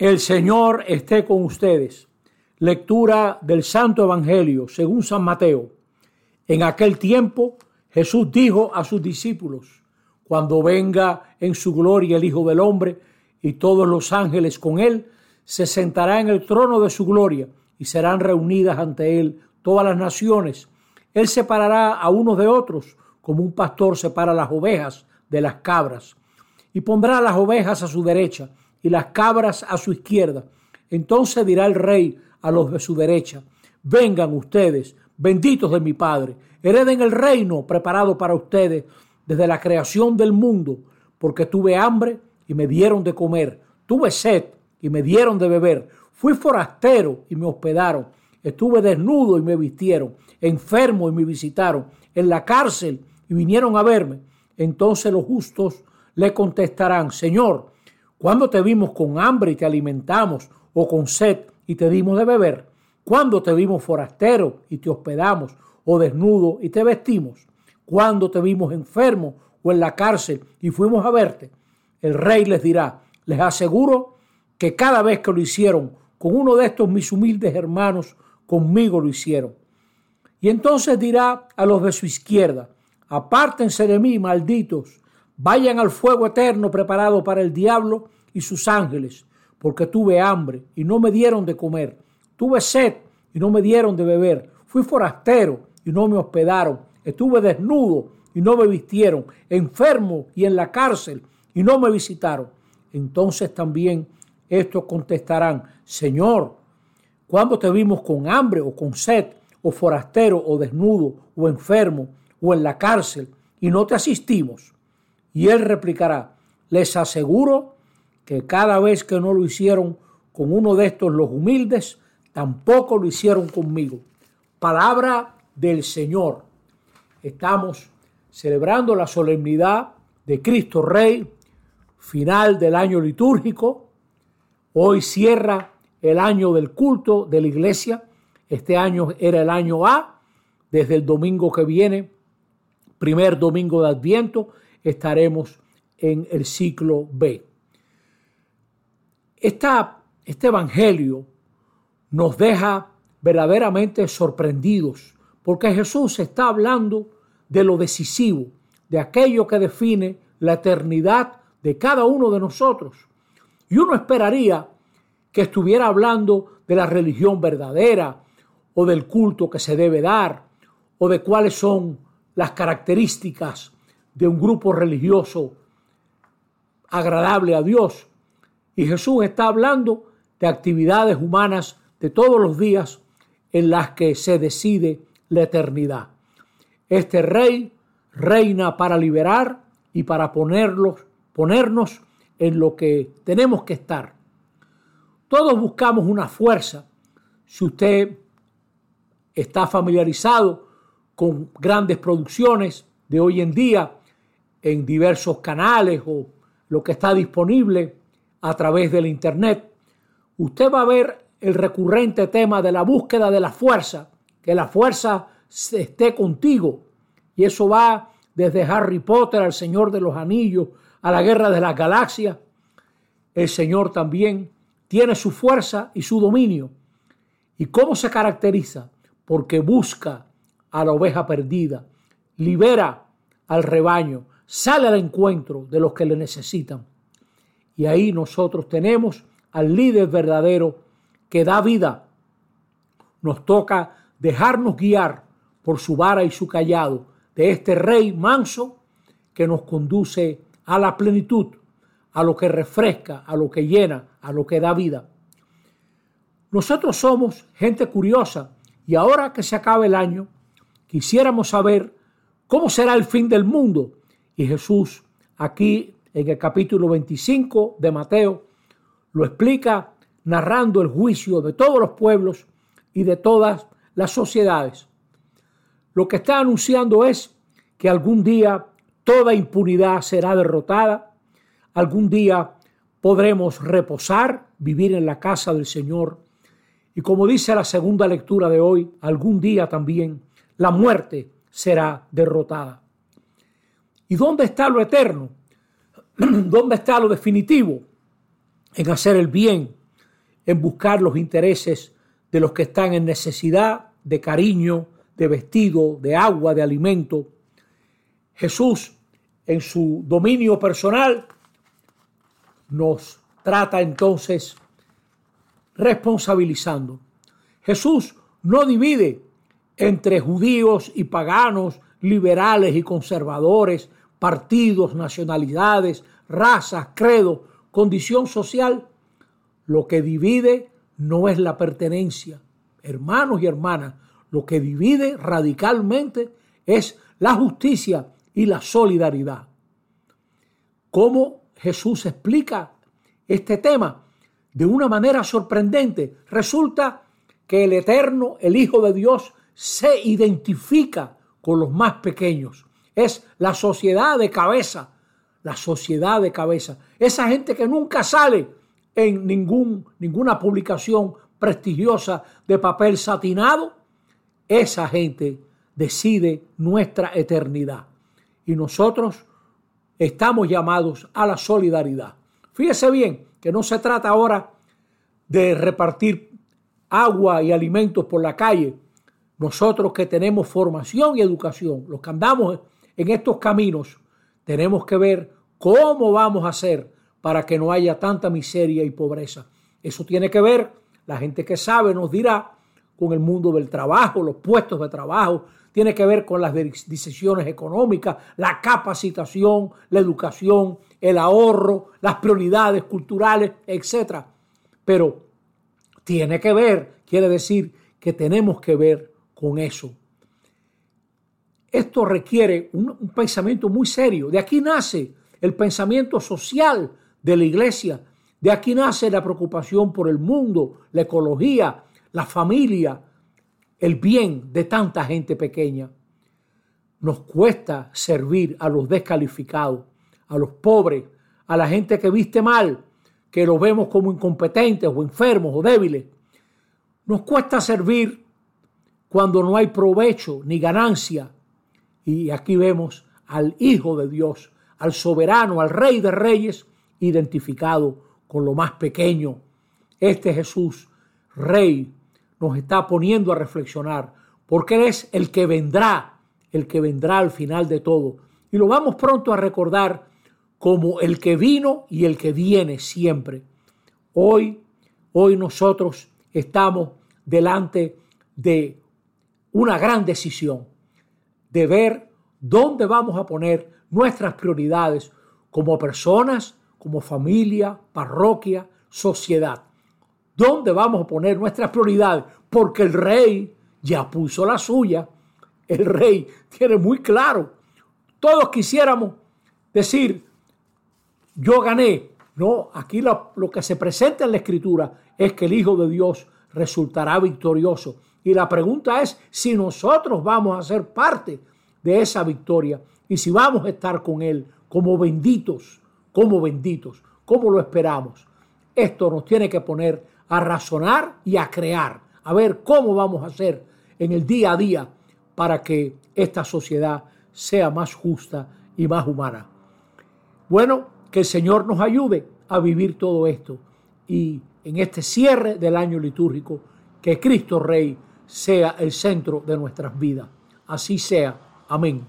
El Señor esté con ustedes. Lectura del Santo Evangelio según San Mateo. En aquel tiempo Jesús dijo a sus discípulos, cuando venga en su gloria el Hijo del Hombre y todos los ángeles con él, se sentará en el trono de su gloria y serán reunidas ante él todas las naciones. Él separará a unos de otros, como un pastor separa las ovejas de las cabras, y pondrá las ovejas a su derecha y las cabras a su izquierda. Entonces dirá el rey a los de su derecha, vengan ustedes, benditos de mi Padre, hereden el reino preparado para ustedes desde la creación del mundo, porque tuve hambre y me dieron de comer, tuve sed y me dieron de beber, fui forastero y me hospedaron, estuve desnudo y me vistieron, enfermo y me visitaron, en la cárcel y vinieron a verme. Entonces los justos le contestarán, Señor, ¿Cuándo te vimos con hambre y te alimentamos? ¿O con sed y te dimos de beber? ¿Cuándo te vimos forastero y te hospedamos? ¿O desnudo y te vestimos? ¿Cuándo te vimos enfermo o en la cárcel y fuimos a verte? El rey les dirá, les aseguro que cada vez que lo hicieron con uno de estos mis humildes hermanos, conmigo lo hicieron. Y entonces dirá a los de su izquierda, apártense de mí, malditos, Vayan al fuego eterno preparado para el diablo y sus ángeles, porque tuve hambre y no me dieron de comer, tuve sed y no me dieron de beber, fui forastero y no me hospedaron, estuve desnudo y no me vistieron, enfermo y en la cárcel y no me visitaron. Entonces también estos contestarán, Señor, ¿cuándo te vimos con hambre o con sed, o forastero o desnudo, o enfermo, o en la cárcel, y no te asistimos? Y él replicará, les aseguro que cada vez que no lo hicieron con uno de estos los humildes, tampoco lo hicieron conmigo. Palabra del Señor. Estamos celebrando la solemnidad de Cristo Rey, final del año litúrgico. Hoy cierra el año del culto de la iglesia. Este año era el año A, desde el domingo que viene, primer domingo de Adviento, estaremos en el ciclo B. este Evangelio nos deja verdaderamente sorprendidos porque Jesús está hablando de lo decisivo, de aquello que define la eternidad de cada uno de nosotros. Y uno esperaría que estuviera hablando de la religión verdadera o del culto que se debe dar o de cuáles son las características de un grupo religioso agradable a Dios. Y Jesús está hablando de actividades humanas de todos los días en las que se decide la eternidad. Este rey reina para liberar y para ponerlos, ponernos en lo que tenemos que estar. Todos buscamos una fuerza. Si usted está familiarizado con grandes producciones de hoy en día, en diversos canales o lo que está disponible a través del Internet, usted va a ver el recurrente tema de la búsqueda de la fuerza, que la fuerza esté contigo. Y eso va desde Harry Potter al Señor de los Anillos, a la Guerra de las Galaxias. El Señor también tiene su fuerza y su dominio. ¿Y cómo se caracteriza? Porque busca a la oveja perdida, libera al rebaño, sale al encuentro de los que le necesitan. Y ahí nosotros tenemos al líder verdadero que da vida. Nos toca dejarnos guiar por su vara y su callado de este rey manso que nos conduce a la plenitud, a lo que refresca, a lo que llena, a lo que da vida. Nosotros somos gente curiosa y ahora que se acaba el año, quisiéramos saber cómo será el fin del mundo y Jesús aquí en el capítulo 25 de Mateo lo explica narrando el juicio de todos los pueblos y de todas las sociedades. Lo que está anunciando es que algún día toda impunidad será derrotada, algún día podremos reposar, vivir en la casa del Señor y como dice la segunda lectura de hoy, algún día también la muerte será derrotada. ¿Y dónde está lo eterno? ¿Dónde está lo definitivo? En hacer el bien, en buscar los intereses de los que están en necesidad de cariño, de vestido, de agua, de alimento. Jesús, en su dominio personal, nos trata entonces responsabilizando. Jesús no divide entre judíos y paganos, liberales y conservadores, partidos, nacionalidades, razas, credo, condición social. Lo que divide no es la pertenencia. Hermanos y hermanas, lo que divide radicalmente es la justicia y la solidaridad. ¿Cómo Jesús explica este tema? De una manera sorprendente. Resulta que el Eterno, el Hijo de Dios, se identifica con los más pequeños. Es la sociedad de cabeza, la sociedad de cabeza. Esa gente que nunca sale en ningún, ninguna publicación prestigiosa de papel satinado, esa gente decide nuestra eternidad. Y nosotros estamos llamados a la solidaridad. Fíjese bien que no se trata ahora de repartir agua y alimentos por la calle. Nosotros que tenemos formación y educación, los que andamos en estos caminos, tenemos que ver cómo vamos a hacer para que no haya tanta miseria y pobreza. Eso tiene que ver, la gente que sabe nos dirá, con el mundo del trabajo, los puestos de trabajo, tiene que ver con las decisiones económicas, la capacitación, la educación, el ahorro, las prioridades culturales, etc. Pero tiene que ver, quiere decir que tenemos que ver con eso. Esto requiere un, pensamiento muy serio. De aquí nace el pensamiento social de la iglesia. De aquí nace la preocupación por el mundo, la ecología, la familia, el bien de tanta gente pequeña. Nos cuesta servir a los descalificados, a los pobres, a la gente que viste mal, que los vemos como incompetentes o enfermos o débiles. Nos cuesta servir cuando no hay provecho ni ganancia. Y aquí vemos al Hijo de Dios, al soberano, al Rey de Reyes, identificado con lo más pequeño. Este Jesús, Rey, nos está poniendo a reflexionar, porque Él es el que vendrá, el que vendrá al final de todo. Y lo vamos pronto a recordar como el que vino y el que viene siempre. Hoy, hoy nosotros estamos delante de una gran decisión, de ver dónde vamos a poner nuestras prioridades como personas, como familia, parroquia, sociedad. ¿Dónde vamos a poner nuestras prioridades? Porque el rey ya puso la suya. El rey tiene muy claro. Todos quisiéramos decir, yo gané. No, aquí lo, lo que se presenta en la escritura es que el Hijo de Dios resultará victorioso. Y la pregunta es si nosotros vamos a ser parte de esa victoria y si vamos a estar con Él como benditos, como benditos, como lo esperamos. Esto nos tiene que poner a razonar y a crear, a ver cómo vamos a hacer en el día a día para que esta sociedad sea más justa y más humana. Bueno, que el Señor nos ayude a vivir todo esto y en este cierre del año litúrgico, que Cristo Rey sea el centro de nuestras vidas. Así sea. Amén.